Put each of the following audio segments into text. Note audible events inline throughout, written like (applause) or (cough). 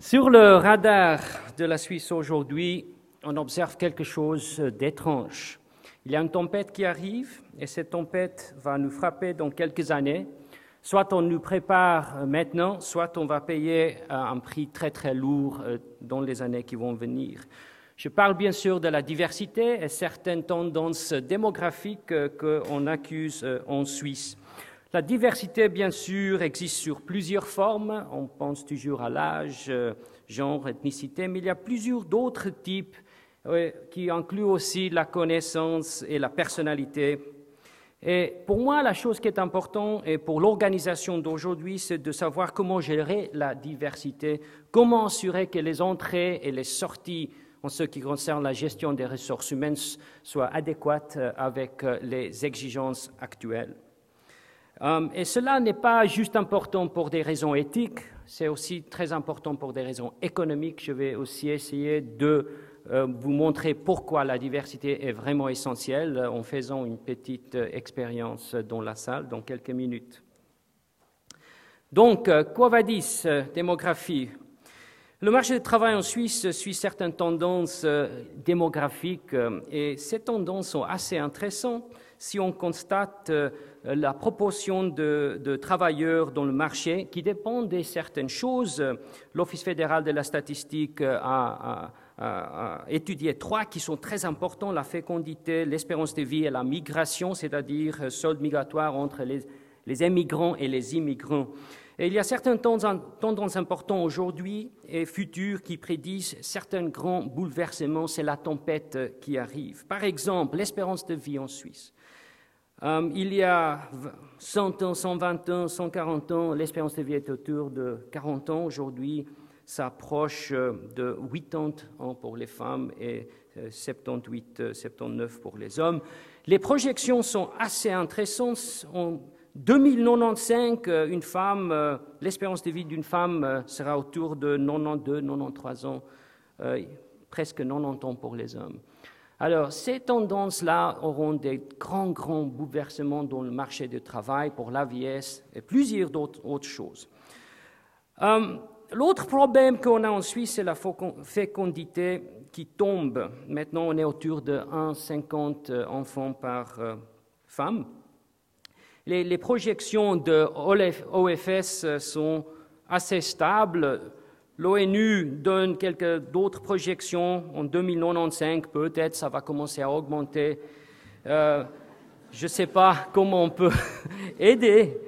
Sur le radar de la Suisse aujourd'hui, on observe quelque chose d'étrange. Il y a une tempête qui arrive et cette tempête va nous frapper dans quelques années. Soit on nous prépare maintenant, soit on va payer un prix très très lourd euh, dans les années qui vont venir. Je parle bien sûr de la diversité et certaines tendances démographiques euh, qu'on accuse euh, en Suisse. La diversité, bien sûr, existe sur plusieurs formes. On pense toujours à l'âge, genre, ethnicité, mais il y a plusieurs d'autres types qui incluent aussi la connaissance et la personnalité. Et pour moi, la chose qui est importante, et pour l'organisation d'aujourd'hui, c'est de savoir comment gérer la diversité, comment assurer que les entrées et les sorties en ce qui concerne la gestion des ressources humaines soient adéquates euh, avec euh, les exigences actuelles. Euh, et cela n'est pas juste important pour des raisons éthiques, c'est aussi très important pour des raisons économiques. Je vais aussi essayer de euh, vous montrer pourquoi la diversité est vraiment essentielle euh, en faisant une petite expérience dans la salle dans quelques minutes. Donc, quoi va dire démographie? Le marché du travail en Suisse suit certaines tendances démographiques et ces tendances sont assez intéressantes si on constate la proportion de, travailleurs dans le marché qui dépend de certaines choses. L'Office fédéral de la statistique a, étudier trois qui sont très importants, la fécondité, l'espérance de vie et la migration, c'est-à-dire euh, solde migratoire entre les, les émigrants et les immigrants. Et il y a certaines tendances importantes aujourd'hui et futures qui prédisent certains grands bouleversements. C'est la tempête euh, qui arrive. Par exemple, l'espérance de vie en Suisse. Euh, il y a 100 ans, 120 ans, 140 ans, l'espérance de vie est autour de 40 ans. Aujourd'hui, s'approche euh, de 80 ans pour les femmes et 78, 79 euh, pour les hommes. Les projections sont assez intéressantes. En 2095, euh, une femme, l'espérance de vie d'une femme sera autour de 92, 93 ans, presque 90 ans pour les hommes. Alors, ces tendances-là auront des grands, grands bouleversements dans le marché du travail pour l'AVS et plusieurs autres choses. L'autre problème qu'on a en Suisse, c'est la fécondité qui tombe. Maintenant, on est autour de 1,50 euh, enfants par euh, femme. Les, projections de OFS euh, sont assez stables. L'ONU donne quelques d'autres projections. En 2095, peut-être, ça va commencer à augmenter. je ne sais pas comment on peut (laughs) aider.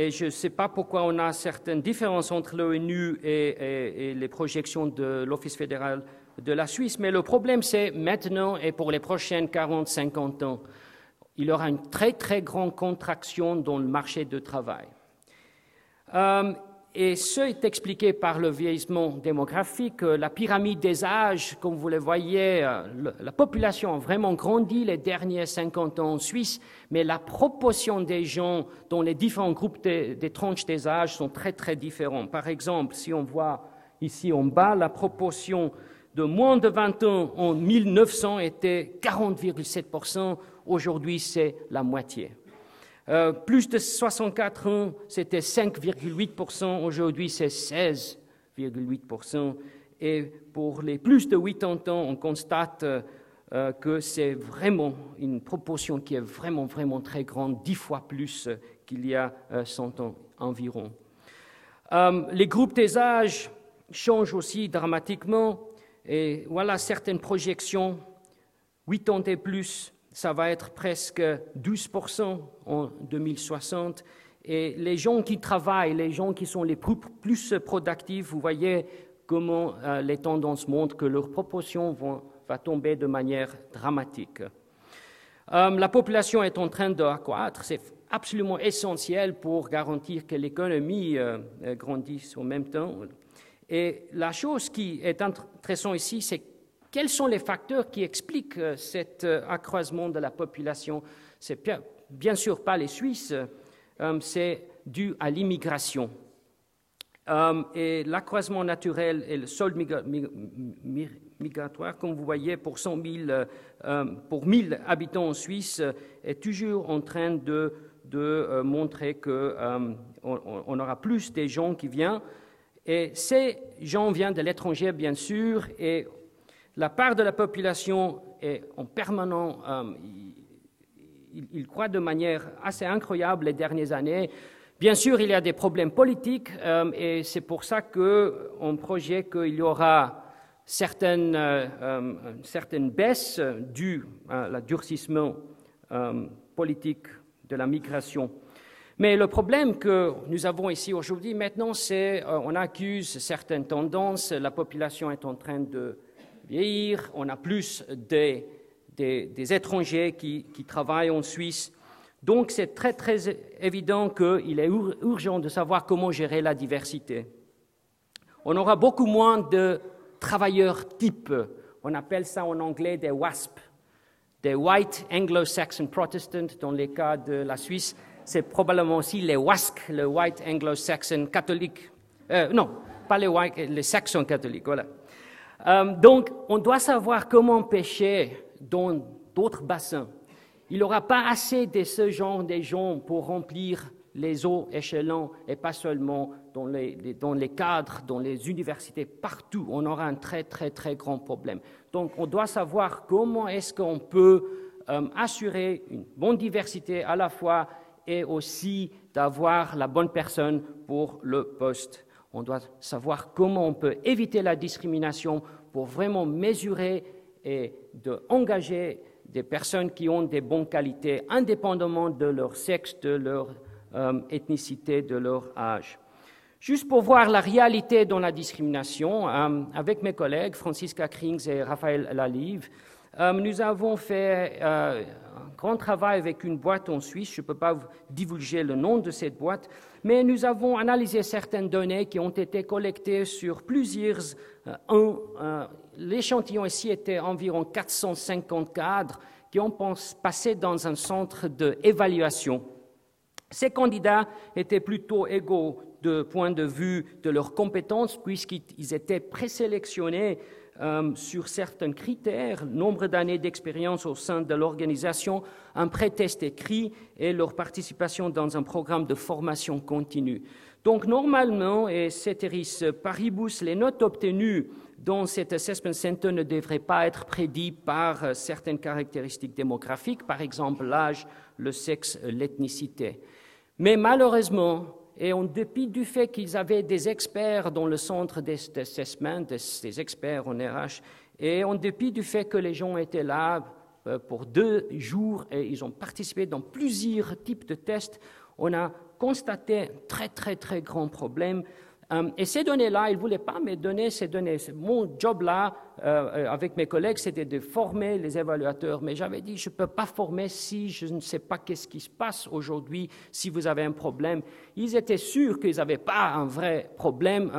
Et je ne sais pas pourquoi on a certaines différences entre l'ONU et, les projections de l'Office fédéral de la Suisse, mais le problème, c'est maintenant et pour les prochaines 40-50 ans, il y aura une très, très grande contraction dans le marché du travail. Euh, et ce est expliqué par le vieillissement démographique, la pyramide des âges, comme vous le voyez, euh, la population a vraiment grandi les derniers 50 ans en Suisse, mais la proportion des gens dans les différents groupes des, tranches des âges sont très très différents. Par exemple, si on voit ici en bas, la proportion de moins de 20 ans en 1900 était 40,7%, aujourd'hui c'est la moitié. Euh, plus de 64 ans, c'était 5,8%, aujourd'hui c'est 16,8%. Et pour les plus de 80 ans, on constate euh, que c'est vraiment une proportion qui est vraiment, vraiment très grande, dix fois plus qu'il y a 100 euh, ans environ. les groupes des âges changent aussi dramatiquement. Et voilà certaines projections, 80 et plus, ça va être presque 12% en 2060. Et les gens qui travaillent, les gens qui sont les plus, productifs, vous voyez comment euh, les tendances montrent que leur proportion vont, va tomber de manière dramatique. Euh, la population est en train d'accroître, c'est absolument essentiel pour garantir que l'économie euh, grandisse en même temps. Et la chose qui est intéressante ici, c'est quels sont les facteurs qui expliquent euh, cet euh, accroissement de la population? C'est bien sûr pas les Suisses, euh, c'est dû à l'immigration. et l'accroissement naturel et le solde migratoire, comme vous voyez, pour 100 pour 1000 habitants en Suisse, est toujours en train de, montrer qu'on on aura plus de gens qui viennent Et ces gens viennent de l'étranger, bien sûr, la part de la population est en permanent, euh, il, il, de manière assez incroyable les dernières années. Bien sûr, il y a des problèmes politiques, euh, et c'est pour ça qu'on projette qu'il y aura certaines, euh, euh certaines baisses dues à l'adurcissement euh, politique de la migration. Mais le problème que nous avons ici aujourd'hui, maintenant, c'est qu'on accuse certaines tendances. La population est en train de vieillir. On a plus des, étrangers qui, travaillent en Suisse. Donc, c'est très, très évident qu'il est urgent de savoir comment gérer la diversité. On aura beaucoup moins de travailleurs types. On appelle ça en anglais des WASP, des White Anglo-Saxon Protestants, dans les cas de la Suisse. C'est probablement aussi les WASC, le White Anglo-Saxon catholique. Euh, non, pas les, white, les saxons catholiques, voilà. Euh, donc, on doit savoir comment pêcher dans d'autres bassins. Il n'y aura pas assez de ce genre de gens pour remplir les eaux échelons et pas seulement dans les, cadres, dans les universités, partout. On aura un très, très, très grand problème. Donc, on doit savoir comment est-ce qu'on peut euh, assurer une bonne diversité à la fois et aussi d'avoir la bonne personne pour le poste. On doit savoir comment on peut éviter la discrimination pour vraiment mesurer et d'engager des personnes qui ont des bonnes qualités, indépendamment de leur sexe, de leur euh, ethnicité, de leur âge. Juste pour voir la réalité dans la discrimination, euh, avec mes collègues Francisca Krings et Raphaël Lalive, euh, nous avons fait euh, un grand travail avec une boîte en Suisse. Je ne peux pas vous divulguer le nom de cette boîte, mais nous avons analysé certaines données qui ont été collectées sur plusieurs euh, L'échantillon ici était environ 450 cadres qui ont passé dans un centre d'évaluation. Ces candidats étaient plutôt égaux de point de vue de leurs compétences, puisqu'ils étaient présélectionnés euh, sur certains critères, nombre d'années d'expérience au sein de l'organisation, un pré-test écrit et leur participation dans un programme de formation continue. Donc normalement, et ceteris paribus, les notes obtenues dans cet assessment center ne devraient pas être prédites par certaines caractéristiques démographiques, par exemple l'âge, le sexe, l'ethnicité. Mais malheureusement, et en dépit du fait qu'ils avaient des experts dans le centre d'assessment, des experts en RH, et en dépit du fait que les gens étaient là euh, pour deux jours et ils ont participé dans plusieurs types de tests, on a constaté un très très très grand problème euh, et ces données-là, ils ne voulaient pas me donner ces données. Mon job là, euh, euh, avec mes collègues, c'était de former les évaluateurs. Mais j'avais dit, je ne peux pas former si je ne sais pas qu'est-ce qui se passe aujourd'hui, si vous avez un problème. Ils étaient sûrs qu'ils n'avaient pas un vrai problème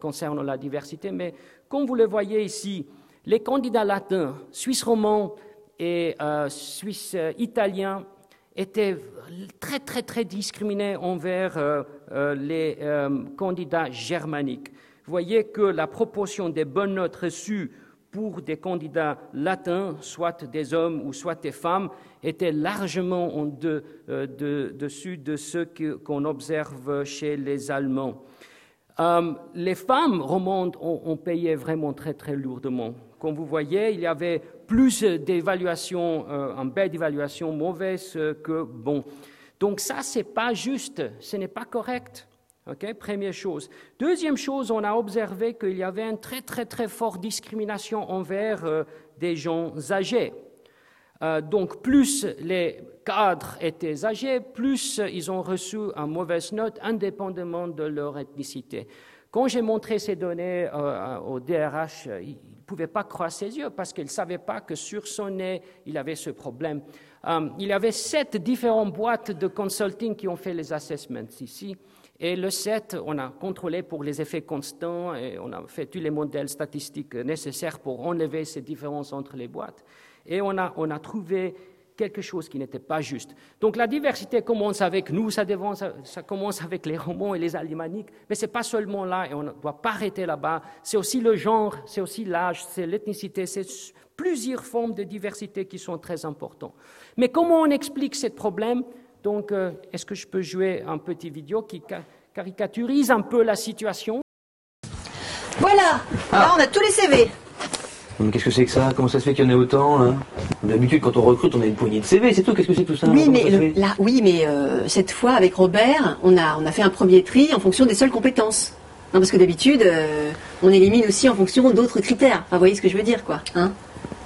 concernant la diversité. Mais comme vous le voyez ici, les candidats latins, suisse romans et suisse italiens, étaient très, très, très discriminés envers euh, euh, les euh, candidats germaniques. Vous voyez que la proportion des bonnes notes reçues pour des candidats latins, soit des hommes ou soit des femmes, était largement en de, de, dessus de ce qu'on observe chez les Allemands. les femmes romandes ont, payé vraiment très très lourdement. Comme vous voyez, il y avait plus d'évaluations, euh, un baie d'évaluation mauvaise que bon. Donc ça, c'est pas juste, ce n'est pas correct. Première chose. Deuxième chose, on a observé qu'il y avait une très très très forte discrimination envers euh, des gens âgés. Euh, donc plus les cadres étaient âgés, plus ils ont reçu une mauvaise note indépendamment de leur ethnicité. Quand j'ai montré ces données euh, au DRH, pouvait pas croire ses yeux parce qu'il ne savait pas que sur son nez, il avait ce problème. Euh, il y avait sept différentes boîtes de consulting qui ont fait les assessments ici. Et le 7, on a contrôlé pour les effets constants et on a fait tous les modèles statistiques nécessaires pour enlever ces différences entre les boîtes. Et on a, on a trouvé quelque chose qui n'était pas juste. Donc la diversité commence avec nous, ça, commence avec les romans et les alémaniques, mais ce n'est pas seulement là et on ne doit pas arrêter là-bas. C'est aussi le genre, c'est aussi l'âge, c'est l'ethnicité, c'est plusieurs formes de diversité qui sont très importantes. Mais comment on explique ce problème? Donc, euh, est-ce que je peux jouer un petit vidéo qui caricaturise un peu la situation? Voilà Là, on a tous les CV. Mais qu'est-ce que c'est que ça? Comment ça se fait qu'il y en ait autant là? D'habitude, quand on recrute, on a une poignée de CV, c'est tout. Qu'est-ce que c'est tout ça? Oui, Comment mais ça le- là, oui, mais euh, cette fois avec Robert, on a on a fait un premier tri en fonction des seules compétences. Non, parce que d'habitude, euh, on élimine aussi en fonction d'autres critères. Enfin, vous voyez ce que je veux dire, quoi. Hein?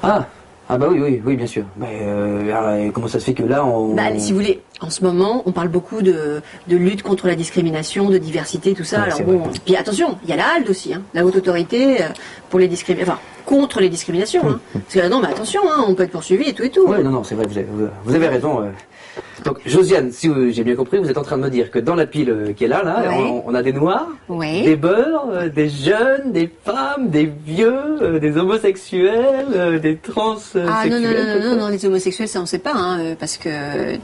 Ah ah bah oui, oui, oui, bien sûr. Mais euh, et comment ça se fait que là, on... bah, si vous voulez, en ce moment, on parle beaucoup de, de lutte contre la discrimination, de diversité, tout ça. Ouais, Alors bon, vrai. puis attention, il y a la HALD aussi, hein, la haute autorité euh, pour les discriminations, enfin contre les discriminations. Hein. (laughs) Parce que non, mais attention, hein, on peut être poursuivi et tout et tout. Ouais, non, non, c'est vrai, vous avez, vous- vous avez raison. euh. Donc, Josiane, si j'ai bien compris, vous êtes en train de me dire que dans la pile euh, qui est là, là, Ouais. on, on a des noirs, des beurs, euh, des jeunes, des femmes, des vieux, euh, des homosexuels, euh, des transsexuels. Ah non non non non non, non, les homosexuels ça on sait pas hein, parce que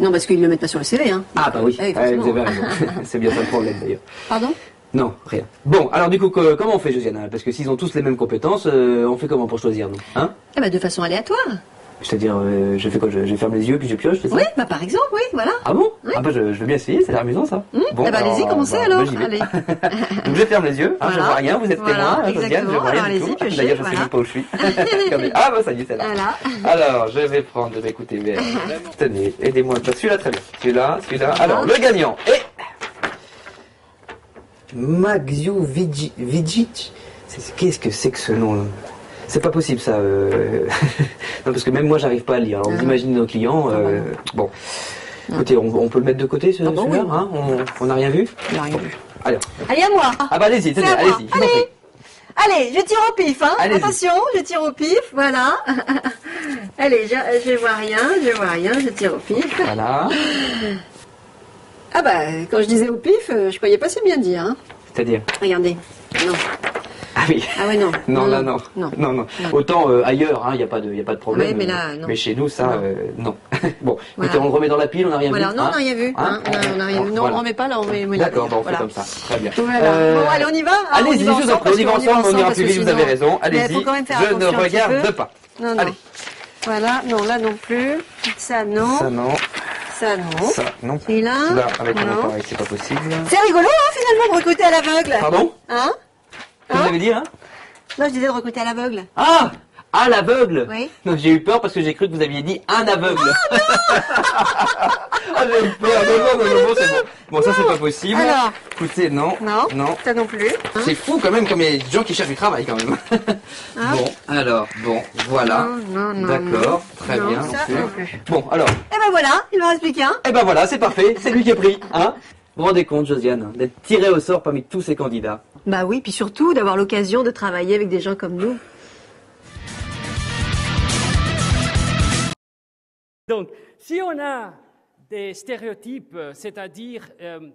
non parce qu'ils le mettent pas sur le CV hein. Ah bah oui, Ah, Ouais, effectivement. vous avez raison. (laughs) c'est bien ça le problème d'ailleurs. Pardon? Non, rien. Bon, alors du coup, que- comment on fait, Josiane? Parce que s'ils ont tous les mêmes compétences, on fait comment pour choisir, nous Hein? Eh ben de façon aléatoire. C'est-à-dire, euh, je fais quoi je, je ferme les yeux puis je pioche, c'est ça Oui bah par exemple oui voilà. Ah bon Ah bah je, je veux bien essayer, l'air amusant ça. Bon, eh ben allez-y commencez bah, alors. bah, allez. (laughs) Donc je ferme les yeux, hein, je Voilà. vois rien, vous êtes Voilà, témoin, hein, Josiane, je vois rien Alors, du tout. D'ailleurs je sais voilà. même pas où je suis. (laughs) Ah bah ça y est, c'est là. Voilà. Alors, je vais prendre, écoutez bien. Tenez, aidez-moi. Bah, Celui-là, très bien. Celui-là, celui-là. Alors, le gagnant est... Magzio Vici- Vigic. C'est- Qu'est-ce que c'est que ce nom-là C'est pas possible, ça. euh. (laughs) non, parce que même moi, j'arrive pas à lire. Alors, vous Ah. imaginez nos clients. euh, Bon. Écoutez, on, on peut le mettre de côté, ce- Ah bah celui-là oui. hein On on n'a rien vu Il a rien vu. Alors. Allez à moi. Ah bah, allez-y, allez-y. prie. Allez, je tire au pif, hein. Attention, je tire au pif, voilà. (laughs) Allez, je, je vois rien, je vois rien, je tire au pif. Voilà. Ah bah, quand je disais au pif, euh, je croyais pas si bien dire, hein. C'est-à-dire Regardez. Non. Ah oui. Ah ouais, non. Non, là, non. Non. Non, non. Non. Autant euh, ailleurs, il n'y a, pas de- y a pas de problème. Ouais, mais là, non. Mais chez nous, ça, Non. euh, non. (laughs) bon, Voilà. écoutez, on le remet dans la pile, on n'a rien Voilà, vu. non, hein on n'a rien vu. Hein hein, on a- on a rien vu. Non, Voilà. on remet pas là, on met. met D'accord, bon, on Voilà. fait comme ça. Très bien. Euh, Bon, allez, on y va hein, on y Allez-y, je vous en ensemble, prie, on y va ensemble, on ira plus vite, vous avez raison. Allez-y. Je ne regarde pas. Non, non. Allez. Voilà, non, là non plus. Ça non, Ça, non. ça non. Ça, non. Et là Là, avec mon appareil, c'est pas possible. C'est rigolo, hein, finalement, de recruter à l'aveugle. Pardon? Hein? Vous avez dit, hein Non, je disais de recruter à l'aveugle. Ah À l'aveugle Oui. Non, j'ai eu peur parce que j'ai cru que vous aviez dit un aveugle. Ah, (laughs) j'ai eu peur. Non, non, non, non, bon, c'est bon. Bon, ça, c'est pas possible. Alors Écoutez, non. Non. Non. Ça non plus. Hein C'est fou quand même comme des gens qui cherchent du travail quand même. Ah. (laughs) Bon, alors, bon, voilà. Non, non, non, D'accord, très Non, bien. ça ok. non plus. Bon, alors, Eh ben voilà, il m'en reste plus qu'un. eh ben voilà, c'est parfait, c'est lui qui est pris, hein Vous vous rendez compte, Josiane, d'être tiré au sort parmi tous ces candidats Bah oui, puis surtout d'avoir l'occasion de travailler avec des gens comme nous. Donc, si on a des stéréotypes, euh, c'est-à-dire euh,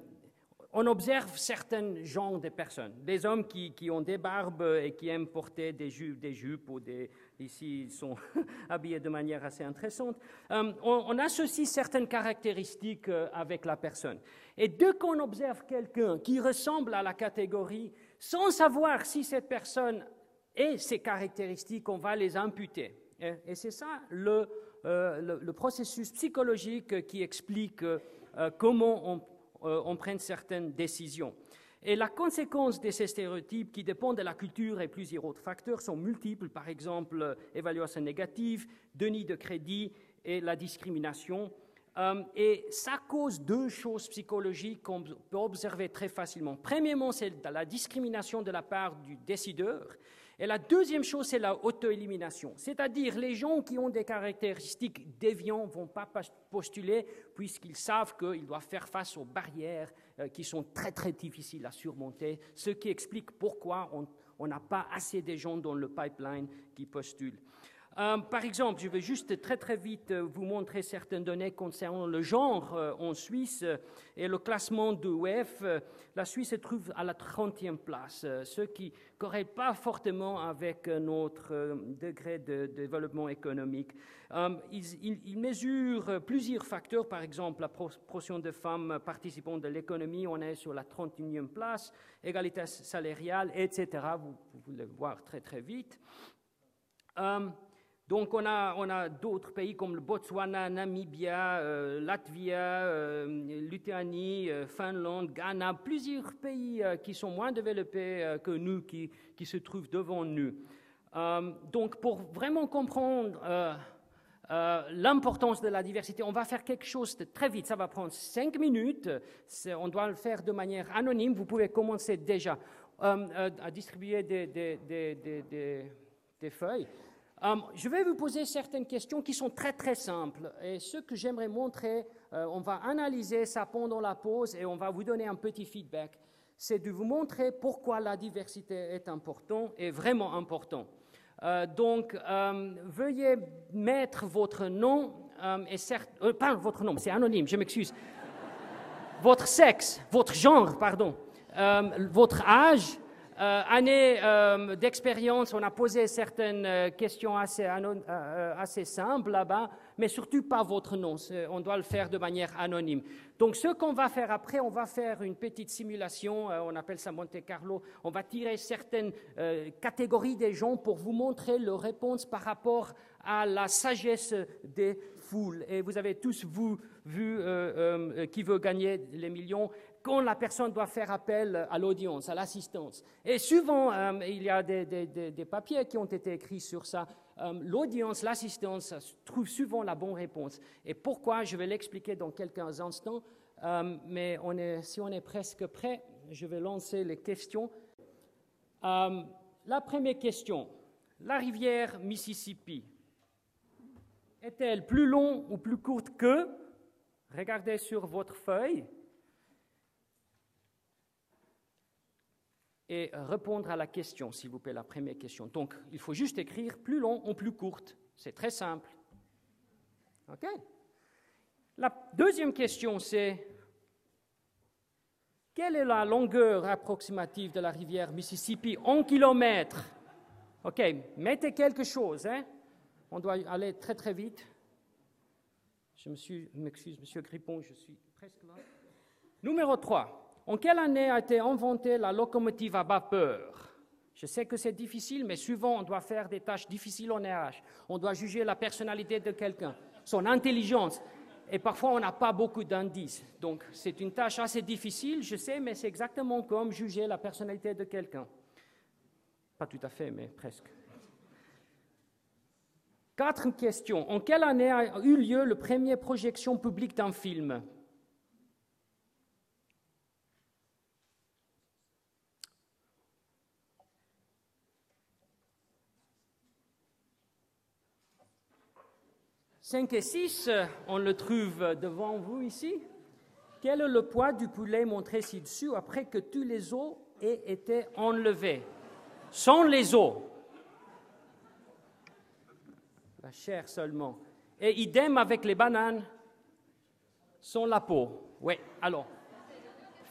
on observe certains genres de personnes, des hommes qui, qui ont des barbes et qui aiment porter des jupes, des jupes ou des, ici ils sont (laughs) habillés de manière assez intéressante, euh, on, associe certaines caractéristiques avec la personne. Et dès qu'on observe quelqu'un qui ressemble à la catégorie, sans savoir si cette personne et ces caractéristiques, on va les imputer. Et c'est ça le, euh, le, processus psychologique qui explique euh, comment on, euh, on prend certaines décisions. Et la conséquence de ces stéréotypes qui dépendent de la culture et plusieurs autres facteurs sont multiples, par exemple euh, évaluation négative, déni de crédit et la discrimination. Euh, et ça cause deux choses psychologiques qu'on peut observer très facilement. Premièrement, c'est la discrimination de la part du décideur. Et la deuxième chose, c'est la auto-élimination. C'est-à-dire, les gens qui ont des caractéristiques déviantes ne vont pas postuler puisqu'ils savent qu'ils doivent faire face aux barrières euh, qui sont très, très difficiles à surmonter, ce qui explique pourquoi on n'a pas assez de gens dans le pipeline qui postulent. Euh, par exemple, je vais juste très très vite euh, vous montrer certaines données concernant le genre euh, en Suisse et le classement de UEF. euh, la Suisse se trouve à la 30e place, ce qui ne corrèle pas fortement avec notre degré de, développement économique. Ils, ils- mesurent plusieurs facteurs, par exemple la proportion de femmes participant de l'économie, on est sur la 31e place, égalité salariale, etc. Vous, pouvez le voir très très vite. Donc on a, d'autres pays comme le Botswana, Namibia, euh, Latvia, euh, euh, Finlande, Ghana, plusieurs pays qui sont moins développés que nous, qui, se trouvent devant nous. donc pour vraiment comprendre l'importance de la diversité, on va faire quelque chose de très vite. Ça va prendre cinq minutes. On doit le faire de manière anonyme. Vous pouvez commencer déjà à distribuer des feuilles. Euh, je vais vous poser certaines questions qui sont très très simples. Et ce que j'aimerais montrer, euh, on va analyser ça pendant la pause et on va vous donner un petit feedback. C'est de vous montrer pourquoi la diversité est importante et vraiment important. Euh, donc, veuillez mettre votre nom et certes, pas votre nom, c'est anonyme, je m'excuse. votre sexe, votre genre, pardon, votre âge euh, année euh, d'expérience, on a posé certaines euh, questions assez, assez simples là-bas, mais surtout pas votre nom. On doit le faire de manière anonyme. Donc, ce qu'on va faire après, on va faire une petite simulation, on appelle ça Monte Carlo. On va tirer certaines catégories des gens pour vous montrer leurs réponses par rapport à la sagesse des foules. Et vous avez tous vu qui veut gagner les millions quand la personne doit faire appel à l'audience, à l'assistance. Et souvent, euh, il y a des, papiers qui ont été écrits sur ça. Euh, l'audience, l'assistance trouve souvent la bonne réponse. Et pourquoi, je vais l'expliquer dans quelques instants. Euh, mais si on est presque prêt, je vais lancer les questions. la première question, la rivière Mississippi est-elle plus longue ou plus courte que Regardez sur votre feuille. Et répondre à la question, s'il vous plaît, la première question. Donc, il faut juste écrire plus long ou plus courte. C'est très simple. OK La deuxième question, c'est quelle est la longueur approximative de la rivière Mississippi en kilomètres? OK, mettez quelque chose. Hein? On doit aller très très vite. Je m'excuse, Monsieur Grippon, je suis presque là. Numéro 3. En quelle année a été inventée la locomotive à vapeur? Je sais que c'est difficile, mais souvent on doit faire des tâches difficiles en RH. On doit juger la personnalité de quelqu'un, son intelligence. Et parfois, on n'a pas beaucoup d'indices. Donc, c'est une tâche assez difficile, je sais, mais c'est exactement comme juger la personnalité de quelqu'un. Pas tout à fait, mais presque. Quatre questions. En quelle année a eu lieu la première projection publique d'un film? 5 et 6, on le trouve devant vous ici. Quel est le poids du poulet montré ci-dessous après que tous les os aient été enlevés? Sans les os? La chair seulement. Et idem avec les bananes, sans la peau. Oui, alors,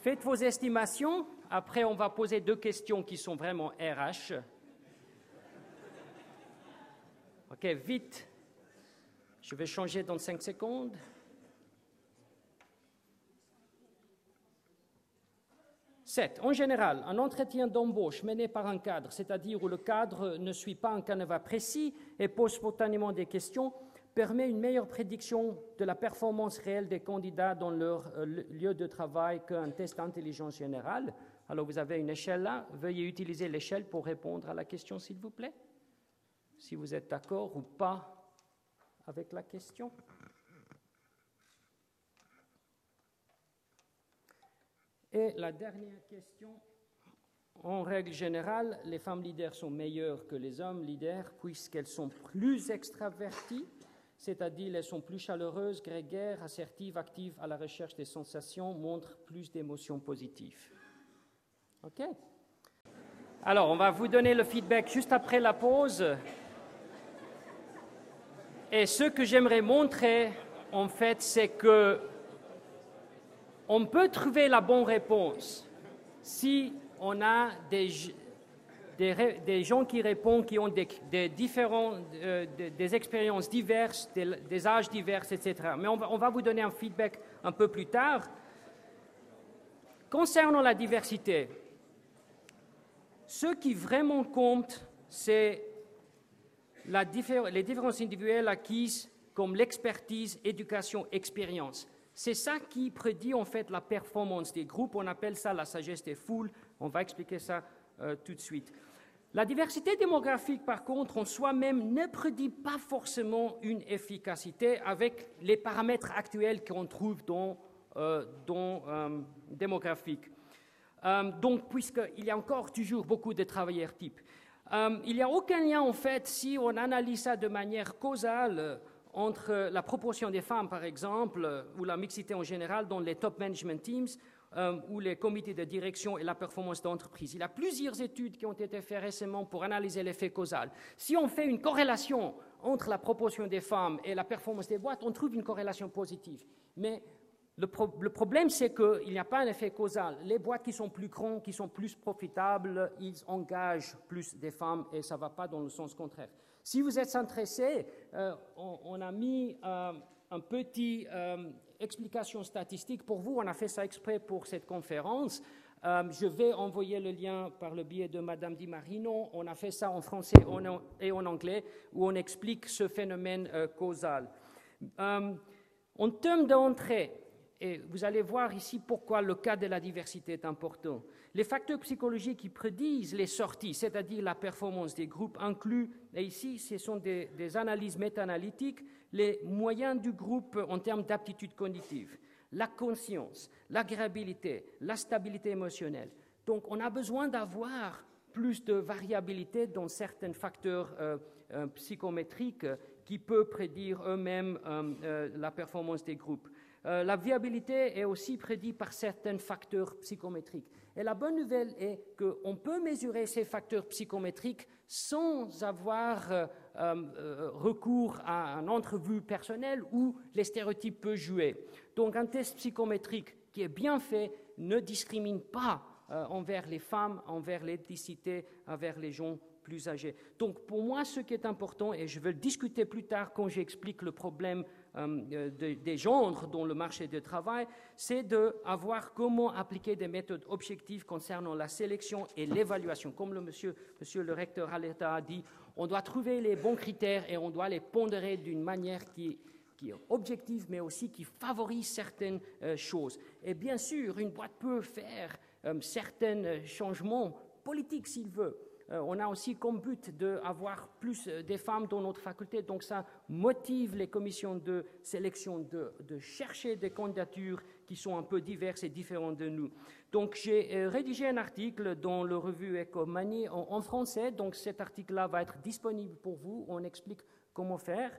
faites vos estimations. Après, on va poser deux questions qui sont vraiment RH. OK, vite. Je vais changer dans 5 secondes. Sept. En général, un entretien d'embauche mené par un cadre, c'est-à-dire où le cadre ne suit pas un canevas précis et pose spontanément des questions, permet une meilleure prédiction de la performance réelle des candidats dans leur euh, lieu de travail qu'un test d'intelligence générale. Alors vous avez une échelle là, veuillez utiliser l'échelle pour répondre à la question s'il vous plaît, si vous êtes d'accord ou pas avec la question. Et la dernière question, en règle générale, les femmes leaders sont meilleures que les hommes leaders puisqu'elles sont plus extraverties, c'est-à-dire elles sont plus chaleureuses, grégaires, assertives, actives à la recherche des sensations, montrent plus d'émotions positives. OK? Alors, on va vous donner le feedback juste après la pause. Et ce que j'aimerais montrer, en fait, c'est que on peut trouver la bonne réponse si on a des, gens qui répondent, qui ont des, différents, euh, des, expériences diverses, des, âges divers, etc. Mais on va vous donner un feedback un peu plus tard. Concernant la diversité, ce qui vraiment compte, c'est les différences individuelles acquises comme l'expertise, éducation, expérience. C'est ça qui prédit en fait la performance des groupes. On appelle ça la sagesse des foules. On va expliquer ça euh, tout de suite. La diversité démographique, par contre, en soi-même, ne prédit pas forcément une efficacité avec les paramètres actuels qu'on trouve dans, euh, dans euh, démographique. donc, puisqu'il y a encore toujours beaucoup de travailleurs types, il n'y a aucun lien, en fait, si on analyse ça de manière causale entre la proportion des femmes, par exemple, ou la mixité en général dans les top management teams euh, ou les comités de direction et la performance d'entreprise. Il y a plusieurs études qui ont été faites récemment pour analyser l'effet causal. Si on fait une corrélation entre la proportion des femmes et la performance des boîtes, on trouve une corrélation positive. Mais le, problème, c'est qu'il n'y a pas un effet causal. Les boîtes qui sont plus grandes, qui sont plus profitables, ils engagent plus des femmes et ça ne va pas dans le sens contraire. Si vous êtes intéressé, euh, on, a mis euh, un euh, explication statistique pour vous. On a fait ça exprès pour cette conférence. je vais envoyer le lien par le biais de Madame Di Marino. On a fait ça en français et en anglais, où on explique ce phénomène causal. en termes d'entrée, et vous allez voir ici pourquoi le cas de la diversité est important. Les facteurs psychologiques qui prédisent les sorties, c'est-à-dire la performance des groupes, incluent, et ici ce sont des, analyses méta-analytiques, les moyens du groupe en termes d'aptitude cognitive, la conscience, l'agréabilité, la stabilité émotionnelle. Donc on a besoin d'avoir plus de variabilité dans certains facteurs euh, euh, psychométriques qui peuvent prédire eux-mêmes euh, la performance des groupes. Euh, la viabilité est aussi prédite par certains facteurs psychométriques. Et la bonne nouvelle est qu'on peut mesurer ces facteurs psychométriques sans avoir euh, euh, recours à un entrevue personnelle où les stéréotypes peuvent jouer. Donc un test psychométrique qui est bien fait ne discrimine pas envers les femmes, envers l'ethnicité, envers les gens plus âgés. Donc pour moi, ce qui est important, et je vais le discuter plus tard quand j'explique le problème euh, des genres dans le marché du travail, c'est d'avoir comment appliquer des méthodes objectives concernant la sélection et l'évaluation. Comme le monsieur, monsieur le recteur Aleta a dit, on doit trouver les bons critères et on doit les pondérer d'une manière qui est objective, mais aussi qui favorise certaines euh, choses. Et bien sûr, une boîte peut faire euh, certains changements politiques s'il veut, euh, on a aussi comme but d'avoir plus euh, des femmes dans notre faculté, donc ça motive les commissions de sélection de, chercher des candidatures qui sont un peu diverses et différentes de nous. Donc j'ai euh, rédigé un article dans le revue Ecomanie en, en français, donc cet article-là va être disponible pour vous, on explique comment faire.